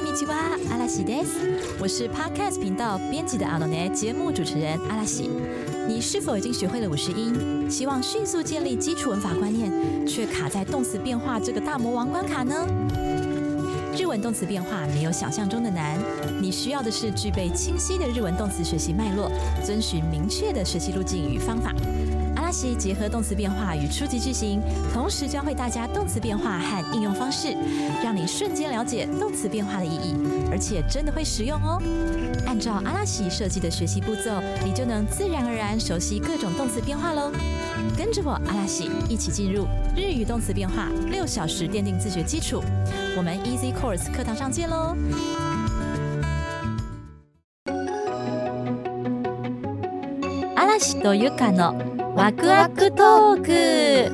んにちは，阿拉西です。我是 Podcast 频道编辑的阿诺内节目主持人阿拉西。你是否已经学会了五十音？希望迅速建立基础文法观念，却卡在动词变化这个大魔王关卡呢？日文动词变化没有想象中的难，你需要的是具备清晰的日文动词学习脉络，遵循明确的学习路径与方法。 阿拉西结合动词变化与初级句型，同时教会大家动词变化和应用方式，让你瞬间了解动词变化的意义，而且真的会实用哦。按照阿拉西设计的学习步骤，你就能自然而然熟悉各种动词变化喽。跟着我阿拉西一起进入日语动词变化六小时奠定自学基础。我们 Easy Course 课堂上见喽！阿拉西とゆかの ワクワクトーク。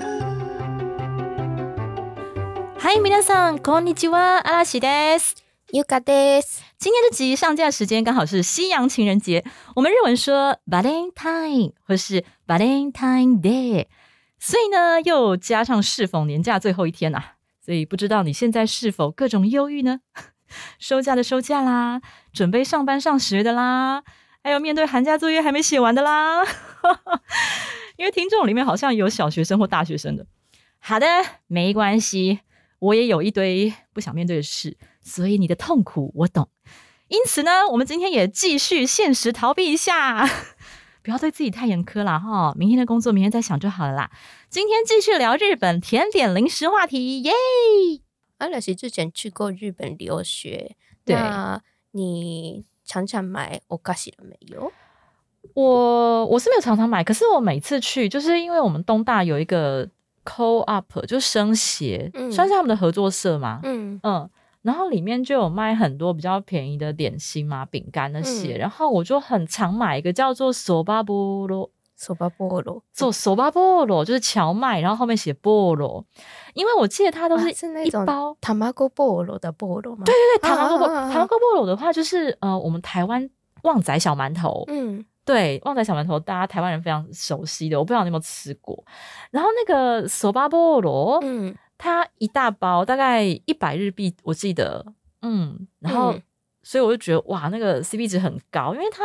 嗨，皆さんこんにちは，阿拉西です。ゆかです。今天的集上架时间刚好是西洋情人节，我们日文说 Valentine 或是 Valentine Day，所以呢又加上适逢年假最后一天呐、所以不知道你现在是否各种忧郁呢？收假的收假啦，准备上班上学的啦，还有面对寒假作业还没写完的啦。 因为听众里面好像有小学生或大学生的。好的，没关系，我也有一堆不想面对的事，所以你的痛苦我懂。因此呢，我们今天也继续现实逃避一下，不要对自己太严苛啦哈。明天的工作明天再想就好了啦。今天继续聊日本甜点零食话题，耶！阿乐西之前去过日本留学，对那你常常买お菓子了没有？我我是没有常常买，可是我每次去，就是因为我们东大有一个 Co Up，就生协，嗯。算是他们的合作社嘛，嗯。嗯，然后里面就有卖很多比较便宜的点心嘛、饼干那些，嗯。然后我就很常买一个叫做索巴菠萝，そば菠萝做手巴菠萝就是荞麦，然后后面写菠萝，因为我记得它都是啊是那种一包。卵菠萝的菠萝吗？对对对，糖糕菠啊啊啊啊。糖糕菠萝的话，就是呃，我们台湾旺仔小馒头，嗯对，旺仔小馒头，大家台湾人非常熟悉的，我不知道你有没有吃过。然后那个手巴菠萝，嗯。它一大包大概一百日币，我记得，嗯，然后、嗯所以我就觉得哇，那个 CP 值很高，因为它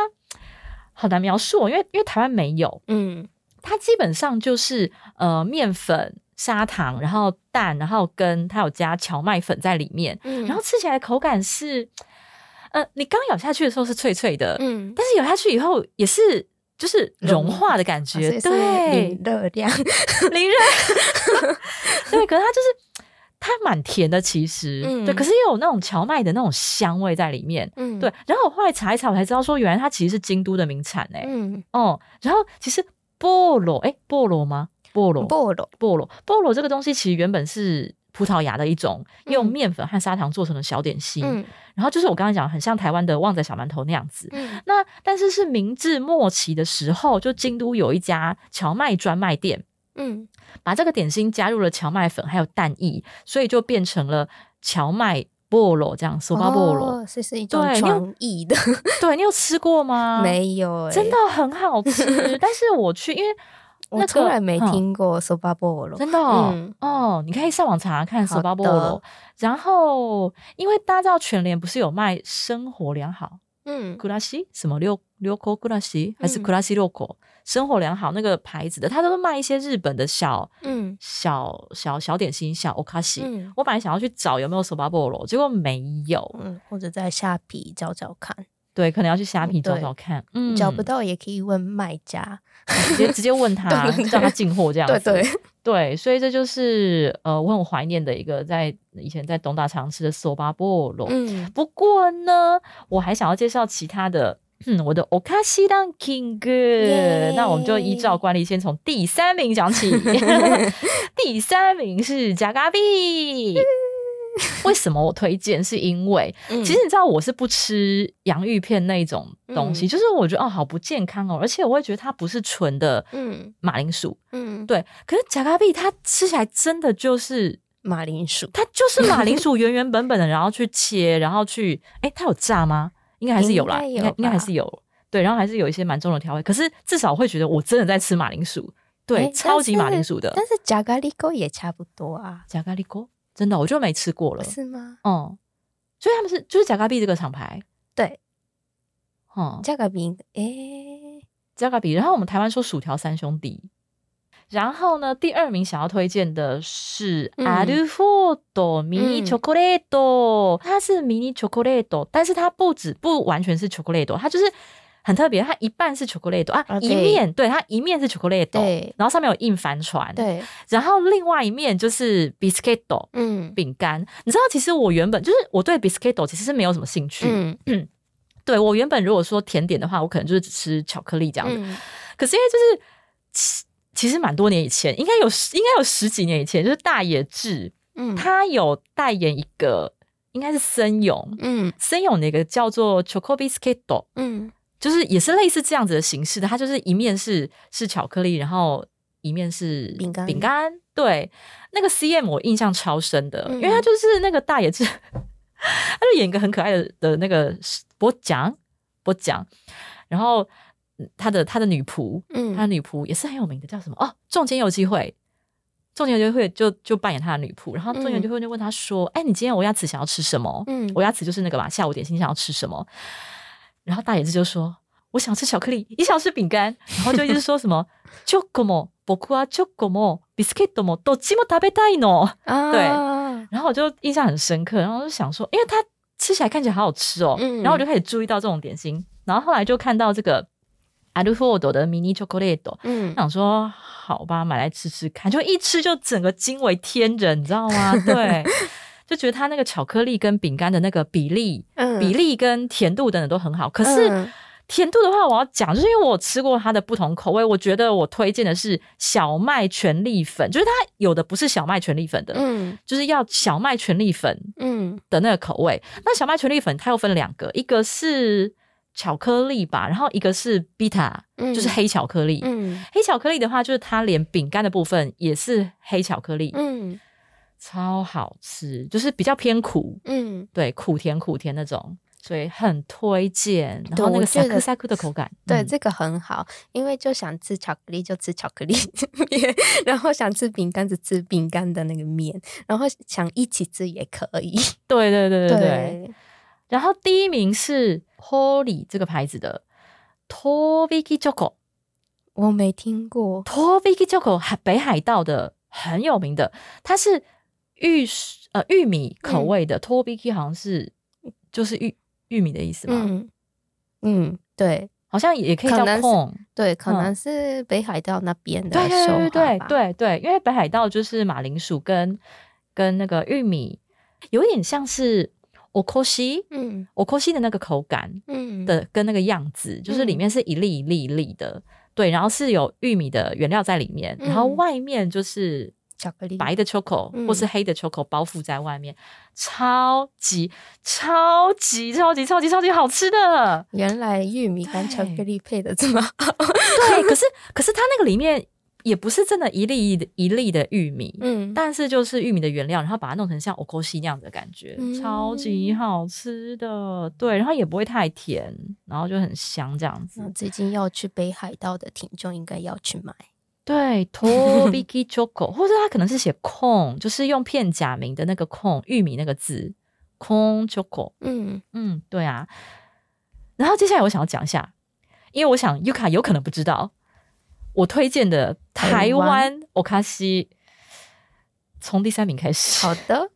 好难描述、哦，因为因为台湾没有，嗯。它基本上就是呃面粉、砂糖，然后蛋，然后跟它有加荞麦粉在里面，嗯，然后吃起来口感是，呃，你刚咬下去的时候是脆脆的，嗯，但是咬下去以后也是就是融化的感啊觉，对。零，热量，零热，对，可是它就是它蛮甜的，其实，嗯。对，可是又有那种荞麦的那种香味在里面，嗯。对。然后我后来查一查，我才知道说，原来它其实是京都的名产哎、嗯。哦，然后其实菠萝，哎，菠萝吗？菠萝，菠萝。菠萝，菠萝这个东西其实原本是葡萄牙的一种用嗯面粉和砂糖做成的小点心，嗯然后就是我刚刚讲，很像台湾的旺仔小馒头那样子。嗯那但是是明治末期的时候，就京都有一家荞麦专卖店，嗯把这个点心加入了荞麦粉还有蛋液，所以就变成了荞麦菠萝这样，手巴菠萝。哦，这是一种创意的，对你有吃过吗？，没有欸真的很好吃。但是我去，因为我那个从来没嗯。听过そば菠萝，真的哦，嗯。哦你可以上网查看 soba bolo。然后，因为大家知道全联不是有卖生活良好嗯。库拉西什么六六口库拉西还是嗯。库拉西六口、生活良好那个牌子的，它都是卖一些日本的小嗯。小小小点心小 o k a s i 嗯。我本来想要去找有没有 soba bolo，，结果没有。嗯，或者在虾皮找找看，对，可能要去虾皮找找看。嗯，找不到也可以问卖家。直接直接问他，对对对让他进货这样子。对 对，对所以这就是呃，我很怀念的一个在以前在东大常吃的手巴菠萝。嗯不过呢，我还想要介绍其他的。嗯，我的 Okashi Ranking，耶那我们就依照惯例先从第三名讲起。第三名是加嘎比。为什么我推荐？是因为嗯。其实你知道我是不吃洋芋片那一种东西，嗯。就是我觉得哦好不健康哦，而且我会觉得它不是纯的嗯。马铃薯。嗯，对，可是加嘎比它吃起来真的就是马铃薯。它就是马铃薯原原本本的，然后去切，然后去哎，它有炸吗？应该还是有啦，应该有应该还是有。对，然后还是有一些蛮重的调味，可是至少会觉得我真的在吃马铃薯，对，诶超级马铃薯的。但是加咖喱锅也差不多啊，加咖喱锅，真的我就没吃过了。是吗？嗯， 所以他们是就是贾嘎比这个厂牌，对，哦，加个饼，诶，贾嘎比。然后我们台湾说薯条三兄弟。然后呢，第二名想要推荐的是嗯アルフォード迷你嗯 chocolate，它是迷你 chocolate，但是它不止不完全是 chocolate，它就是 很特别，它一半是 chocolate 啊，一啊对。面对它一面是 chocolate，然后上面有印帆船，，对，然后另外一面就是 biscuit 嗯。饼干。你知道，其实我原本就是我对 biscuit 其实是没有什么兴趣，嗯。对我原本如果说甜点的话，我可能就是只吃巧克力这样子。嗯。可是因为就是其其实蛮多年以前，应该有十应该有十几年以前，就是大野智嗯，他有代言一个，应该是森永，嗯。森永的一个叫做 Choco Biscuit，嗯就是也是类似这样子的形式的，它就是一面是是巧克力，然后一面是饼干饼干。对，那个 CM 我印象超深的，嗯因为他就是那个大野智，他就演一个很可爱的的那个博奖博奖，然后嗯他的他的女仆，嗯他的女仆也是很有名的，叫什么？哦，仲间有机会。仲间有机会就就扮演他的女仆，然后仲间有机会就问他说：“哎、你今天我鸭子想要吃什么？”嗯我鸭子就是那个嘛，下午点心想要吃什么？然后大野智就说：“我想吃巧克力，也想吃饼干。”然后就一直说什么“チョコも僕はチョコもビスケットもどっちも食べたいの。啊，对然后我就印象很深刻，然后我就想说，因为它吃起来看起来好好吃哦，嗯然后我就开始注意到这种点心，然后后来就看到这个アルフォード的 mini chocolate，嗯想说好吧，买来吃吃看，就一吃就整个惊为天人，你知道吗？对， 就觉得它那个巧克力跟饼干的那个比例、嗯比例跟甜度等等都很好。可是嗯甜度的话，我要讲，就是因为我吃过它的不同口味，我觉得我推荐的是小麦全粒粉，就是它有的不是小麦全粒粉的，嗯就是要小麦全粒粉嗯的那个口味。那小麦全粒粉它又分两个，一个是巧克力吧，然后一个是 beta，嗯就是黑巧克力。嗯黑巧克力的话，就是它连饼干的部分也是黑巧克力，嗯超好吃，就是比较偏苦，嗯，对，苦甜苦甜那种，所以很推荐。然后那个我觉得萨克萨克的口感，嗯对这个很好，因为就想吃巧克力就吃巧克力面，然后想吃饼干就吃饼干的那个面，然后想一起吃也可以。对对对对对。然后第一名是 Holy 这个牌子的 Tobiki Choco。我没听过。Tobiki Choco 海北海道的很有名的，它是玉呃玉米口味的。Tobiki 好像是就是玉玉米的意思嘛，嗯嗯，对好像也可以叫可能是控。对，可嗯能是北海道那边的对对说对对。对对，因为北海道就是马铃薯跟跟那个玉米，有点像是 okoshi 嗯 okoshi 的那个口感嗯的跟那个样子，就是里嗯面是一粒一粒一粒的，对，然后是有玉米的原料在里面，然后嗯外面就是巧克力白的 choco、嗯或是黑的 choco 包覆在外面，超级超级超级超级超级好吃的。原来玉米跟巧克力配的这么好。对，可是可是它那个里面也不是真的一粒一一粒的玉米，嗯但是就是玉米的原料，然后把它弄成像 o k o s h i 那样的感觉，嗯超级好吃的。对，然后也不会太甜，然后就很香这样子那。最近要去北海道的听众应该要去买。对，Tobiki Choco，或者他可能是写空，就是用片假名的那个空，玉米那个字，空 Choco。嗯嗯，对啊。然后接下来我想要讲一下，因为我想 Yuka 有可能不知道，我推荐的台台湾湾 Okashi 从第三名开始。好的，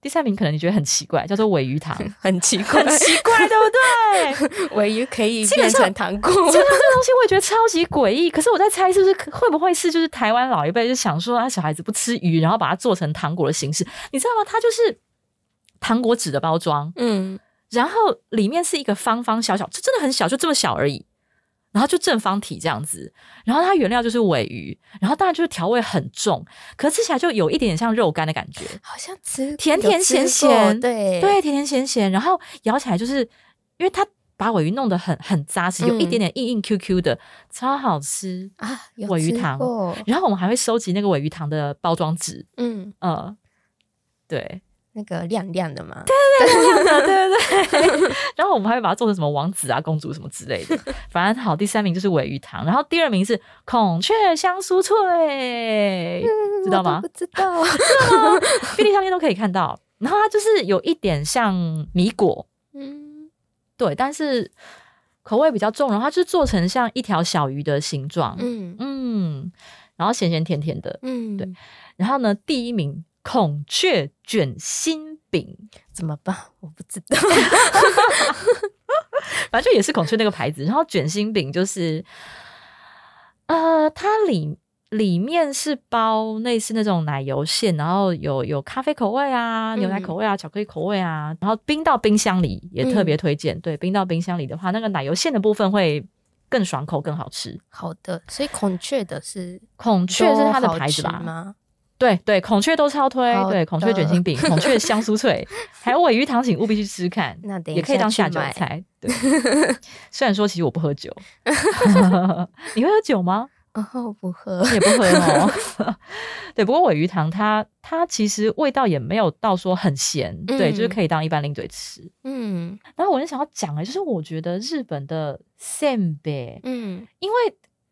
第三名可能你觉得很奇怪，叫做尾鱼糖，很奇怪很，奇怪，对不对？尾鱼可以变成糖果。这个 这个东西我也觉得超级诡异。可是我在猜，是不是会不会是就是台湾老一辈就想说，啊，小孩子不吃鱼，然后把它做成糖果的形式，你知道吗？它就是糖果纸的包装，嗯然后里面是一个方方小小，就真的很小，就这么小而已。然后就正方体这样子，然后它原料就是尾鱼，然后当然就是调味很重，可吃起来就有一点点像肉干的感觉，好像吃甜甜咸咸对。对，甜甜咸咸，然后咬起来就是因为它把尾鱼弄得很很扎实，有一嗯点点硬硬 Q Q 的，超好吃。啊，尾鱼糖过。然后我们还会收集那个尾鱼糖的包装纸，嗯，呃，对，那个亮亮的嘛，对对对，然后我们还会把它做成什么王子啊、公主什么之类的。反正好，第三名就是尾鱼糖，然后第二名是孔雀香酥脆，知道吗不知道。便利商店都可以看到。然后它就是有一点像米果，嗯对，但是口味比较重，然后它就做成像一条小鱼的形状，嗯嗯，然后咸咸甜甜的。嗯，对，然后呢，第一名孔雀卷心饼，怎么办？我不知道。反正就也是孔雀那个牌子。然后卷心饼就是，呃，它里里面是包类似那种奶油馅，然后有有咖啡口味啊、牛奶口味啊、巧克力口味啊，然后冰到冰箱里也特别推荐。对，冰到冰箱里的话，那个奶油馅的部分会更爽口、更好吃。好的，所以孔雀的是孔雀是它的牌子吧？吗？对对，孔雀都超推，好对，孔雀卷心饼、孔雀香酥脆，还有尾鱼糖，请务必去吃吃看。也可以当下。酒菜。对，虽然说其实我不喝酒，你会喝酒吗？哦，我不喝。你也不喝哦。对，不过尾鱼糖它它其实味道也没有到说很咸，对，就是嗯可以当一般零嘴吃。嗯然后我就想要讲的，就是我觉得日本的鲜贝，嗯因为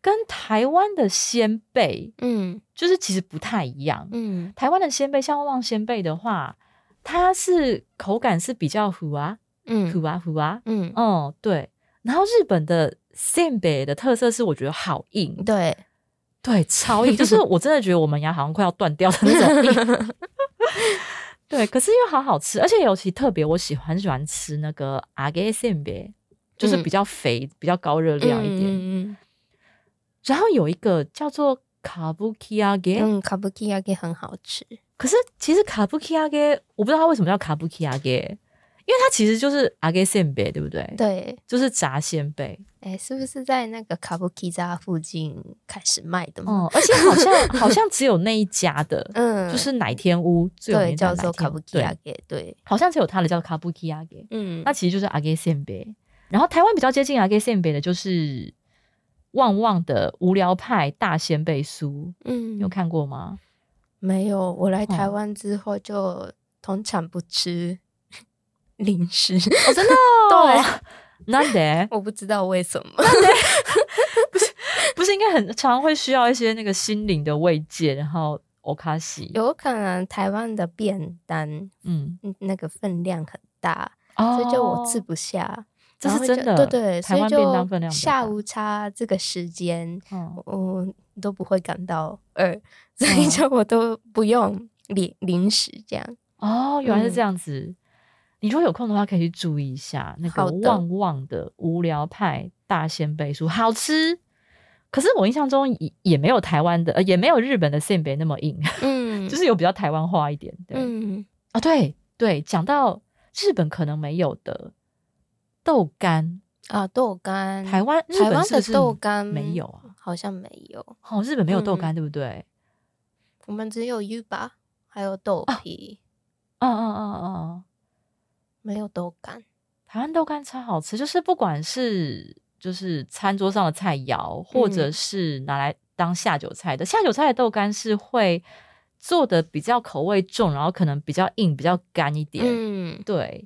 跟台湾的鲜贝嗯就是其实不太一样。嗯台湾的鲜贝，像旺旺鲜贝的话，它是口感是比较糊啊嗯糊啊糊啊，嗯，哦，对。然后日本的 senbei 的特色是，我觉得好硬，对，对，超硬，就是我真的觉得我们牙好像快要断掉的那种硬。对，可是又好好吃，而且尤其特别，我喜欢喜欢吃那个阿给 senbei，就是比较肥、比较高热量一点。嗯然后有一个叫做卡布基阿给，嗯，卡布奇亚给很好吃。可是其实卡布基阿给，我不知道它为什么叫卡布基阿给，因为它其实就是阿给 senbei，对不对？，对，就是炸鲜贝。哎，是不是在那个卡布奇扎附近开始卖的吗？哦，而且好像 好像只有那一家的，嗯，就是奶天屋最有对，名的叫做卡布奇亚对，给，对，好像只有它的叫卡布基亚给，嗯那其实就是阿给鲜贝。然后台湾比较接近阿给鲜贝的就是旺旺的无聊派大鲜贝酥，嗯有看过吗？没有，我来台哦湾之后就通常不吃零食，哦，真的、哦？那得 我不知道为什么。不是不是应该很常会需要一些那个心灵的慰藉，然后欧卡西，有可能台湾的便当嗯，嗯那个分量很大，哦所以就我吃不下。这是真的，对对，所以台湾便当就分量下午茶这个时间，嗯我都不会感到饿，所以嗯就我都不用零零食这样。哦，原来是嗯这样子。你如果有空的话，可以去注意一下那个旺旺的无聊派大鲜贝酥，好吃。可是我印象中也也没有台湾的，呃，也没有日本的鲜贝那么硬，嗯，就是有比较台湾化一点。对，嗯啊，对对，讲到日本可能没有的豆干，啊豆干，台湾日台湾的豆干没有啊？好像没有，哦，日本没有豆嗯干，对不对？我们只有 U 吧，还有豆啊皮，嗯嗯嗯嗯嗯。没有豆干。台湾豆干超好吃，就是不管是就是餐桌上的菜肴，或者嗯是拿来当下酒菜的，下酒菜的豆干是会做的比较口味重，然后可能比较硬、比较干一点。嗯，对，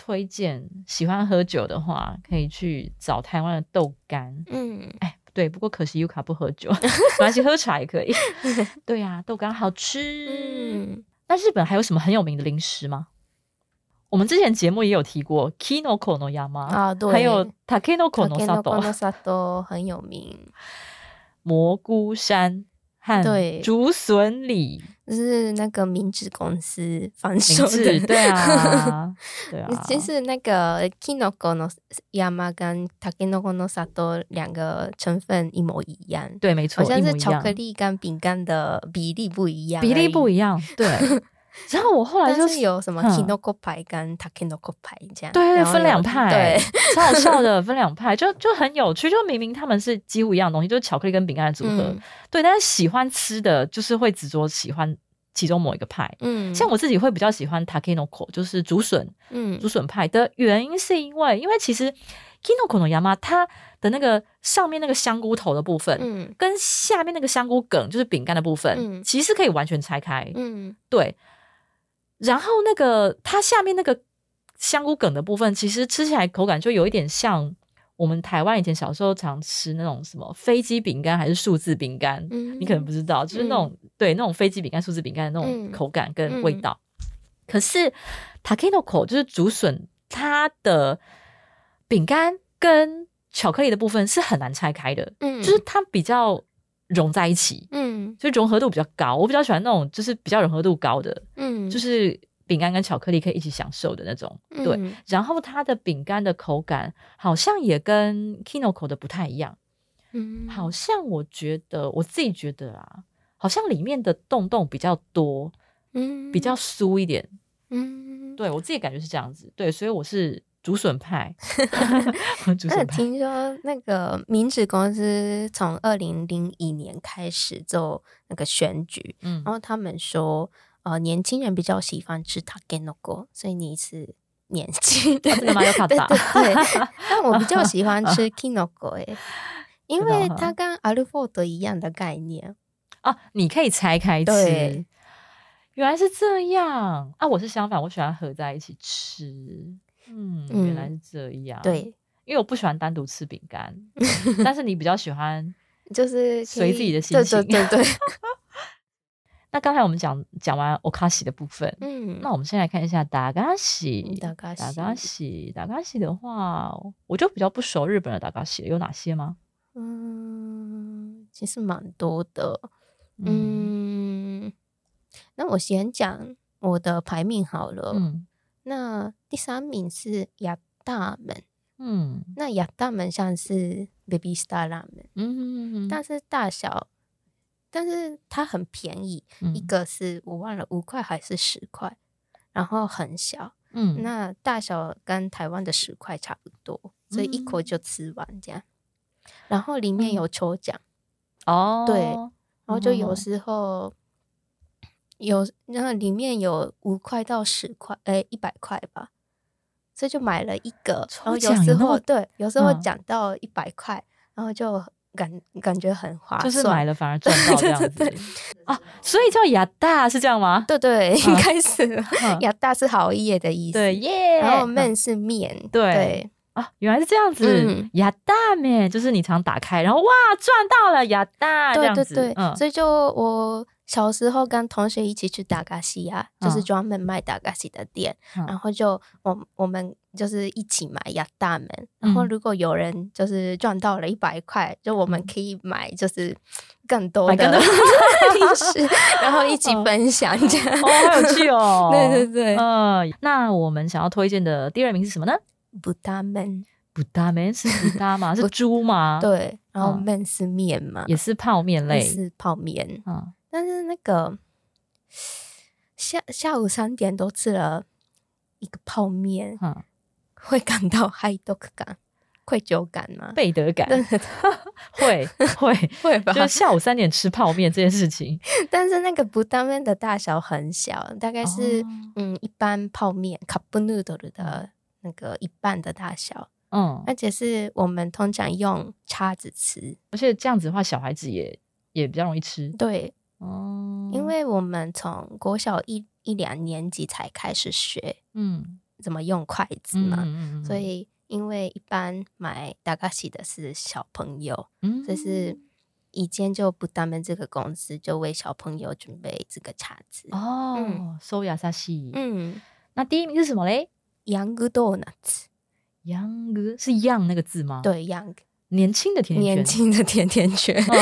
推荐喜欢喝酒的话，可以去找台湾的豆干。嗯，哎，对，不过可惜 U 卡不喝酒，没关系，喝茶也可以。对呀、豆干好吃。嗯，那日本还有什么很有名的零食吗？我们之前节目也有提过 Kinoko no Yama 啊对还有 Takenoko no タケノコ Sato の里很有名，蘑菇山 和对竹笋里是那个明治公司贩名售，的。对啊，对啊，其实那个 kinoko no yama 跟 takinoko no sato 两个成分一模一样，对，没错，好像是巧克力跟饼干的比例不一样，比例不一一样，对。然后我后来就是有什么嗯 kinoko 牌跟 takinoko 派这样，对对，分两派，对，超好笑的，分两派，就就很有趣。就明明他们是几乎一样的东西，就是巧克力跟饼干的组合，嗯对。但是喜欢吃的就是会执着喜欢其中某一个派。嗯，像我自己会比较喜欢 takinoko，就是竹笋嗯竹笋派的原因是因为，因为其实 kinoko no yama 它的那个上面那个香菇头的部分，嗯跟下面那个香菇梗就是饼干的部分，嗯其实是可以完全拆开。嗯对，然后那个它下面那个香菇梗的部分，其实吃起来口感就有一点像我们台湾以前小时候常吃那种什么飞机饼干还是数字饼干，嗯，你可能不知道，就是那种、对那种飞机饼干、数字饼干的那种嗯口感跟味道。可是 takinoko 就是竹笋，它的饼干跟巧克力的部分是很难拆开的，嗯。就是它比较融在一起，嗯。所以融合度比较高。我比较喜欢那种就是比较融合度高的，嗯，就是饼干跟巧克力可以一起享受的那种。对，嗯然后它的饼干的口感好像也跟 kinoko 的不太一样，嗯好像我觉得我自己觉得啊，好像里面的洞洞比较多，嗯比较酥一点。嗯。对我自己感觉是这样子，对，所以我是竹笋派，我竹笋派。听说那个明治公司从二零零一年开始做那个选举，嗯然后他们说，呃，年轻人比较喜欢吃 takenoko，所以你是年轻真的 对对对，但我比较喜欢吃 kinoko 哎、因为哈它跟阿鲁佛德一样的概念。啊，你可以拆开吃。原来是这样啊！我是相反，我喜欢合在一起吃。嗯，原来是这样。，对，因为我不喜欢单独吃饼干，但是你比较喜欢。就是随自己的心对情对对对，那刚才我们讲讲完 okashi 的部分，嗯，那我们先来看一下达嘎西。达嘎西达嘎西，达嘎西的话，我就比较不熟日本的达嘎西，有哪些吗？嗯，其实蛮多的。嗯嗯，那我先讲我的排名好了。嗯那第三名是亚大门，嗯那亚大门像是 Baby Star 拉门，嗯，但是大小，但是它很便宜，嗯。一个是我忘了五块还是十块，然后很小，嗯。那大小跟台湾的十块差不多，所以一口嗯。就吃完这样。然后里面有抽奖。哦，对然后就有哦时候有那里面有五块到十块，哎，一百块吧，所以就买了一个。抽然后有时奖有那么候对，有时候嗯。讲到一百块，然后就感感觉很划算，就是买了反而赚到这样子。对对 啊，所以叫亚大是这样吗？对对，嗯开始了。嗯。亚大是好业的意思，对，耶，然后嗯。面是面，对对。啊，原来是这样子嗯，亚大面就是你常打开，然后哇赚到了亚大这样子，对对对，嗯。所以就我小时候跟同学一起去打嘎西亚，就是嗯专门卖打嘎西的店，嗯。然后就我我们就是一起买亚大门，然后嗯。如果有人就是赚到了一百块，就我们可以买就是更多的 零食，然后一起分享一下。哦，好有趣哦，对对对。嗯，那我们想要推荐的第二名是什么呢？不大门，不大面是不大吗？是猪吗？，对，然后嗯。面是面嘛，也是泡面类，是泡面，嗯，但是那个 下下午三点都吃了一个泡面，嗯。会感到嗨豆感、愧疚感吗？背德感。会 会，会吧？就是下午三点吃泡面这件事情，但是那个不当面的大小很小，大概是、哦。嗯一般泡面 cup noodle 的那个一半的大小，嗯，而且是我们通常用叉子吃。而且这样子的话，小孩子也也比较容易吃。对，哦，因为我们从国小一一两年级才开始学嗯。怎么用筷子嗯嘛，嗯嗯，所以因为一般买大嘎西的是小朋友，嗯。所以是以前就不他们这个公司就为小朋友准备这个叉子。哦，收亚萨西，嗯。那第一名是什么嘞，Young Donuts，？young 是 young 那个字吗？，对，Young 年轻的甜甜圈，年轻的甜甜圈，哦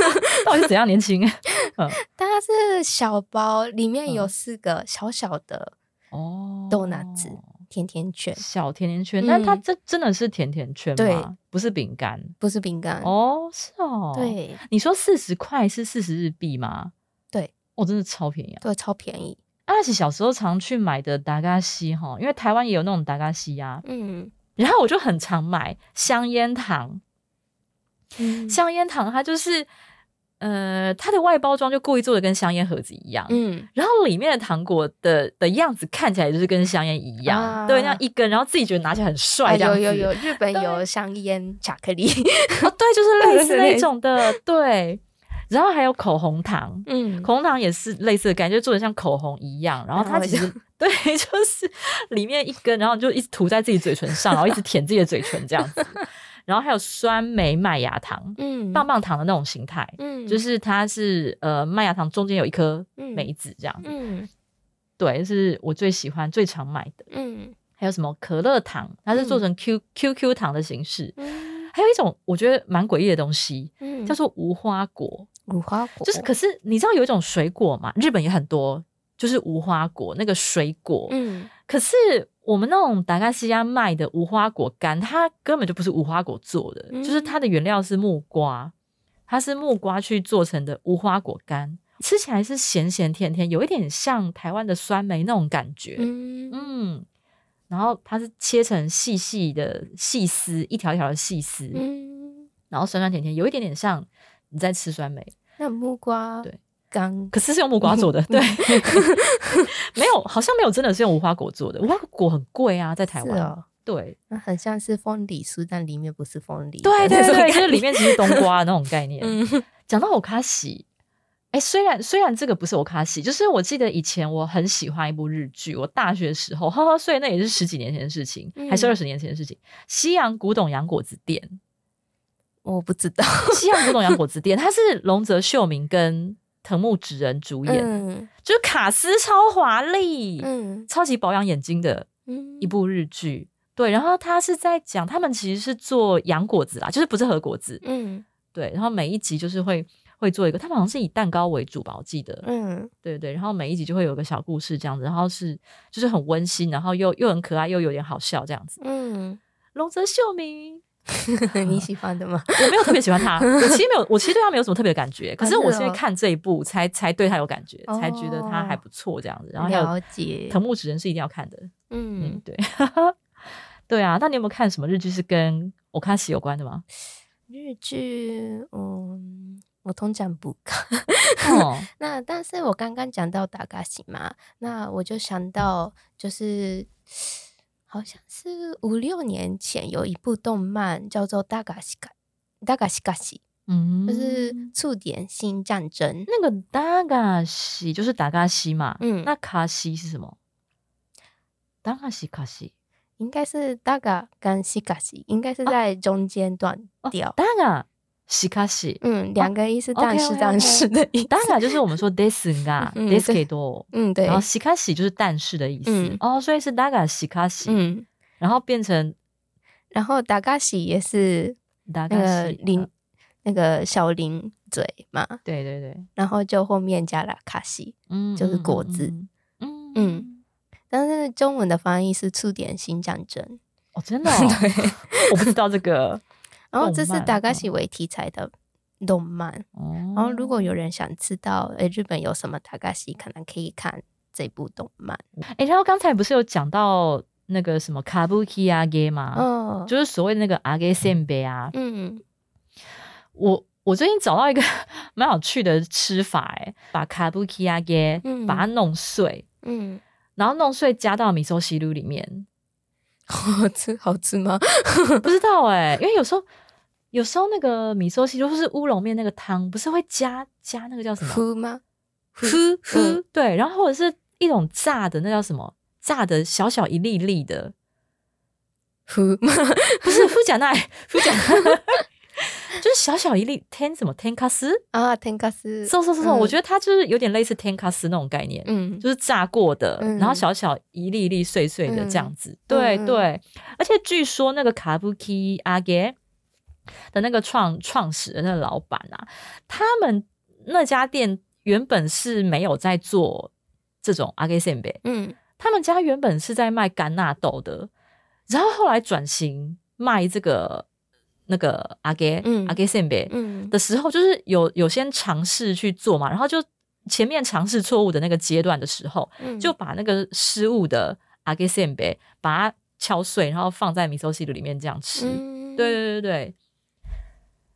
到底是怎样年轻？它是小包，里面有嗯四个小小的哦 Donuts 甜甜圈，小甜甜圈，但它嗯这真的是甜甜圈对吗？不是饼干不是饼干。哦，是哦。，对你说四十块是四十日币吗？对，哦，真的超便宜啊！对，超便宜。阿喜小时候常去买的达嘎西哈，因为台湾也有那种达嘎西呀，嗯然后我就很常买香烟糖。嗯香烟糖它就是，呃，它的外包装就故意做的跟香烟盒子一样，嗯，然后里面的糖果的的样子看起来就是跟香烟一样，啊对，那样一根，然后自己觉得拿起来很帅，啊这样子。有有有，日本有香烟巧克力。哦，对，就是类似 那种的，对。然后还有口红糖，嗯，口红糖也是类似的感觉，做的像口红一样。然后它其实对，就是里面一根，然后你就一直涂在自己嘴唇上，然后一直舔自己的嘴唇这样子。然后还有酸梅麦芽糖，嗯棒棒糖的那种形态，嗯就是它是呃麦芽糖中间有一颗嗯梅子这样子。嗯对，是我最喜欢、最常买的。嗯还有什么可乐糖，它是做成 Q、QQ 糖的形式。嗯还有一种我觉得蛮诡异的东西，嗯，叫做无花果。无花果，就是可是你知道有一种水果嘛，日本也很多，就是无花果那个水果。嗯可是我们那种达嘎西亚卖的无花果干，它根本就不是无花果做的，嗯就是它的原料是木瓜，它是木瓜去做成的无花果干，吃起来是咸咸甜甜，有一点像台湾的酸梅那种感觉。嗯嗯，然后它是切成细细的细丝，一条一条的细丝，嗯，然后酸酸甜甜，有一点点像你在吃酸梅，那木瓜对干。可是是用木瓜做的，对，没有，好像没有真的是用无花果做的，无花果很贵啊，在台湾，对，那很像是凤梨酥，但里面不是凤梨的。对对对，就是里面只是冬瓜的那种概念。嗯。讲到我卡西，哎，虽然虽然这个不是我卡西，就是我记得以前我很喜欢一部日剧，我大学时候，呵呵，所以那也是十几年前的事情，还是嗯。二十年前的事情。西洋古董洋果子店，我不知道，西洋古董洋果子店，它是龙泽秀明跟藤木直人主演，嗯就是卡斯超华丽，嗯超级保养眼睛的嗯一部日剧。对，然后他是在讲他们其实是做洋果子啦，就是不是和果子。嗯对，然后每一集就是会会做一个，他们好像是以蛋糕为主吧，我记得。嗯对对，然后每一集就会有个小故事这样子，然后是就是很温馨，然后又又很可爱，又有点好笑这样子。嗯，龙泽秀明，你喜欢的吗？我没有特别喜欢他，我其实没有，我其实对他没有什么特别的感觉，可是我是因为哦看这一部才才对他有感觉，才觉得他还哦不错这样子。然后了解，藤木直人是一定要看的，嗯，嗯，对，对啊。那你有没有看什么日剧是跟我看喜有关的吗？日剧，嗯，我通常不看。哦，那但是我刚刚讲到达嘎西嘛，那我就想到就是。好像是五六年前有一部动漫叫做《大嘎西嘎大嘎西嘎西嗯》，就是触点新战争。那个达嘎西就是达嘎西嘛，嗯那卡西是什么？达嘎西卡西应该是大嘎跟西嘎西，应该是在中间断掉。达嘎西卡西，嗯，两个意思，但是但是的意思。当然就是我们说 嗯 des 对。que do，嗯，对。然，后西卡西就是但是的意思。嗯。哦，所以是大嘎西卡西，嗯，然后变成然后达嘎西也是那个西，零那个小零嘴嘛，对对对，然后就后面加了卡西，嗯，就是嗯果子，嗯。嗯。嗯。但是中文的翻译是触点新战争。哦，真的哦，对，我不知道这个，然后这是动漫达嘎西为题材的动漫。哦，然后如果有人想知道，诶，日本有什么达嘎西，可能可以看这部动漫。哎，然后刚才不是有讲到那个什么卡布奇阿给吗？哦，就是所谓那个阿给扇贝啊，嗯我我最近找到一个 蛮有趣的吃法，哎，把卡布奇阿给嗯把它弄碎，嗯，然后弄碎加到米寿西路里面，好吃好吃吗？不知道哎，因为有时候有时候那个米寿西就是乌龙面那个汤，不是会加加那个叫什么？呼吗？呼呼，对，然后或者是一种炸的，那叫什么？炸的小小一粒粒的，呼吗？不是呼甲奈，呼甲奈，就是小小一粒天什么天卡斯，啊，天卡斯，嗖嗖嗖嗖，嗯我觉得它就是有点类似天卡斯那种概念，嗯，就是炸过的，嗯然后小小一粒一粒碎碎的这样子，对嗯对，而且据说那个卡布基阿给的那个创创始人的老板啊，他们那家店原本是没有在做这种阿给扇贝，嗯他们家原本是在卖干纳豆的，然后后来转型卖这个那个阿给嗯阿给扇贝嗯的时候，就是有有先尝试去做嘛，然后就前面尝试错误的那个阶段的时候，嗯，就把那个失误的阿给扇贝把它敲碎，然后放在米寿西鲁里面这样吃。嗯对对对对。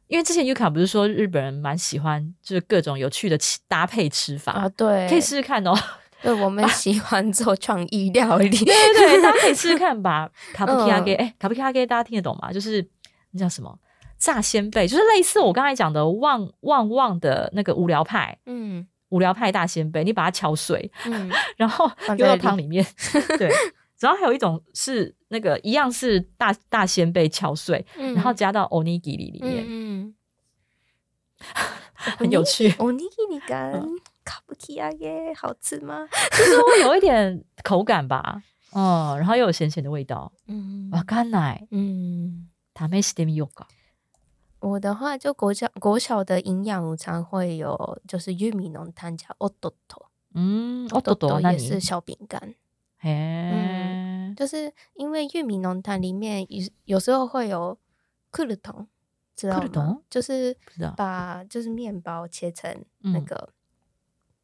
因为之前 Uka 不是说日本人蛮喜欢就是各种有趣的搭配吃法，啊，对，可以试试看哦。对，我们喜欢做创意料理，对对对，大家可以试试看吧。卡布奇阿给，嗯哎、卡布奇阿给大家听得懂吗？就是那叫什么炸鲜贝，就是类似我刚才讲的旺旺旺的那个无聊派，嗯无聊派大鲜贝，你把它敲碎，嗯 然后丢放到汤里面。对，然后还有一种是那个一样是大大鲜贝敲碎，嗯，然后加到欧尼吉里里面，嗯嗯，很有趣。おにぎりが嗯 卡布奇亚耶，好吃吗？就是会有一点口感吧，嗯，然后又有咸咸的味道。嗯哇，干奶，嗯，試してみようか。我的话就国小国小的营养午餐会有，就是玉米浓汤加 o t o t 嗯， o 哦，豆豆，那你也是小饼干， 嘿，就是因为玉米浓汤里面有有时候会有库鲁桶，知道吗？就是把就是面包切成那嗯。个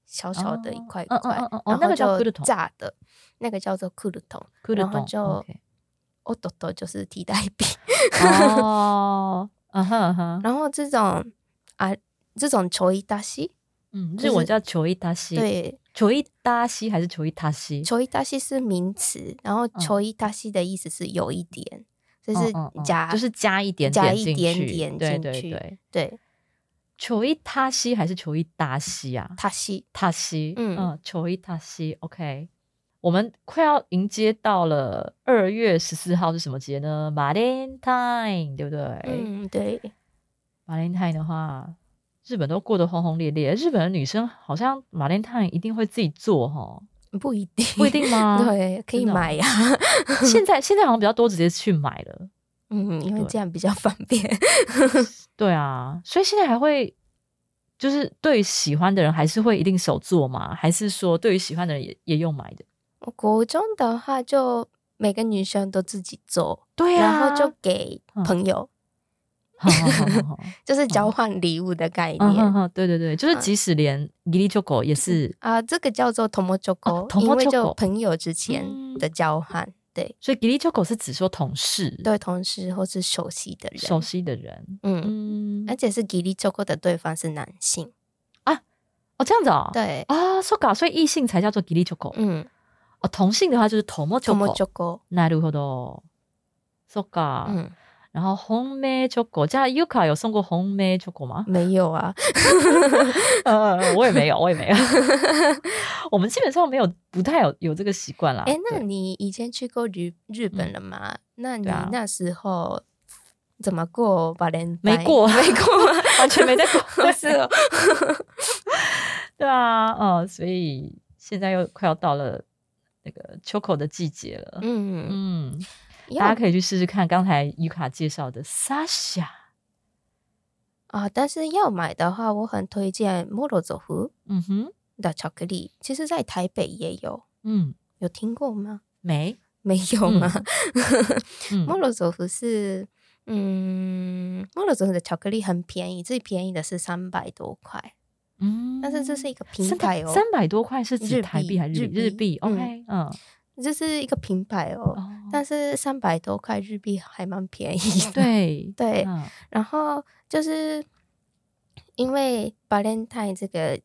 小小的一哦块块然后就炸的，那个叫做库鲁桶，库鲁桶然后就哦豆豆就是替代品。哦，嗯哼嗯哼，然后这种啊，这种球衣大西，嗯，就是日文叫球一达西，，对，球一达西还是球一塔西？球衣大西是名词，然后球衣大西的意思是有一点，就是加，就是加一点加一点点进去对对，对球一塔西还是球一达西啊？塔西，塔西，嗯嗯，球一塔西，OK。我们快要迎接到了二月十四号是什么节呢？Valentine，对不对？嗯，对，Valentine 的话，日本都过得轰轰烈烈。日本的女生好像 Valentine 一定会自己做哈，不一定，不一定吗？对，可以买呀，现在现在好像比较多直接去买了。嗯，因为对这样比较方便。对啊，所以现在还会就是对于喜欢的人还是会一定手做吗？还是说对于喜欢的人也也用买的？国中的话，就每个女生都自己做，对啊然后就给嗯朋友，好好好好好就是交换礼物的概嗯哼念。哼，对对对，就是嗯即使连 g i l i c h o k o 也是，啊，这个叫做 tomo c h o k 哦 o 因为 tomochoko 就朋友之间嗯的交换，对所以 g i l i c h o k o 是指说同事，对，同事或是熟悉的人，熟悉的人，嗯，嗯而，且是 gili c h o k o 的对方是男性，哦这样子哦，对，啊，so ga，所以异性才叫做 g i l i c h o k o 嗯哦，同性的话就是 tomo c h o k ，tomo o c h o k o なるほど，so ga，嗯， 然后红梅 choco，这样 Yuka 有送过红梅 choco 吗？没有啊，呃，我也没有，我也没有。我们基本上没有，不太有有这个习惯啦。哎，那你以前去过日日本了吗？那你那时候怎么过 Valentine？没过没过？完全没在过。是哦，对啊，哦，所以现在又快要到了那个 choco 的季节了。嗯，嗯，大家可以去试试看刚才于卡介绍的 Sasha。啊，但是要买的话，我很推荐莫罗佐夫嗯哼，的巧克力，其实在台北也有，嗯，有听过吗？没，没有吗？嗯莫罗佐夫是，嗯，莫罗佐夫的巧克力很便宜，最便宜的是三百多块，嗯但是这是一个品牌哦，三百多块是指台币币还是日币？日日币，OK，嗯，这是一个品牌哦，哦，但是三百多块日币还蛮便宜的。对对嗯。然后就是因为 Valentine 这个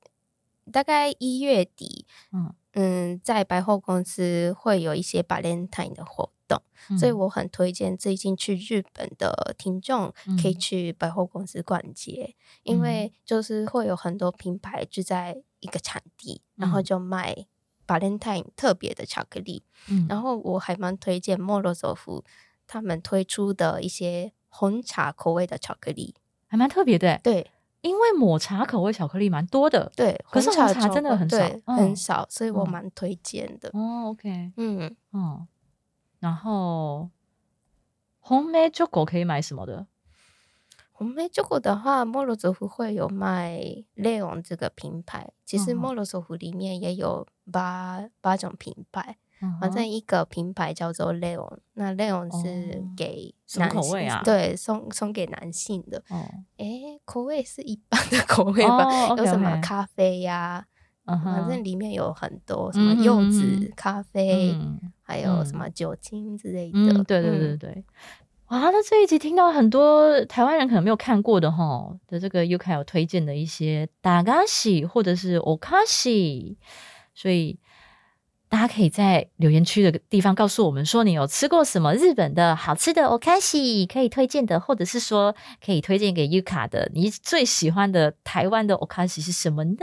大概一月底，嗯。嗯，在百货公司会有一些 Valentine 的活动，所以嗯。我很推荐最近去日本的听众可以嗯。去百货公司逛街，因为就是会有很多品牌就在一个场地，然后嗯。就卖 Valentine 特别的巧克力。嗯然后我还蛮推荐莫洛佐夫他们推出的一些红茶口味的巧克力。还蛮特别的欸，对因为抹茶口味巧克力蛮多的。对，可是红茶真的很少，嗯很少，所以我嗯蛮推荐的。哦，OK，嗯，嗯，然后红梅 choco 可以买什么的？红梅酒果的话，莫洛佐夫会有卖 Leon 这个品牌。其实莫洛佐夫里面也有八八种品牌，反嗯正一个品牌叫做 Leon，那 Leon 是哦给什么男性口味啊对，送送给男性的。哦，诶，口味是一般的 口味吧？哦有什么咖啡呀、嗯，反正里面有很多什么柚子、嗯咖啡，嗯还有什嗯么酒精之类的。嗯，对对对对。哇，那这一集听到很多台湾人可能没有看过的哈的这个 UK 有推荐的一些打嘎西或者是 o k a s i 所以大家可以在留言区的地方告诉我们说你有吃过什么日本的好吃的 o k a s i 可以推荐的，或者是说可以推荐给 Yuka 的你最喜欢的台湾的 o k a s i 是什么呢？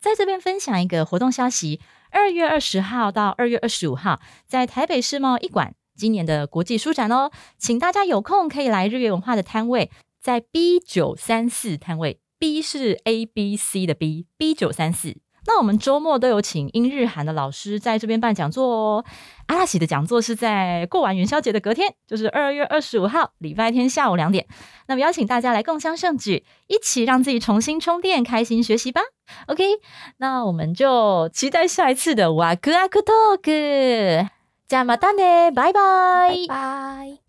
在这边分享一个活动消息，二月二十号到二月二十五号，在台北世贸一馆。今年的国际书展哦，请大家有空可以来日月文化的摊位，在 B 九三四摊位，B 是 A B C 的 B，B 九三四那我们周末都有请英日韩的老师在这边办讲座哦。阿拉喜的讲座是在过完元宵节的隔天，就是二月二十五号礼拜天下午两点。那么邀请大家来共襄盛举，一起让自己重新充电，开心学习吧。OK，那我们就期待下一次的瓦克阿克 talk。加马丹呢，拜拜。拜。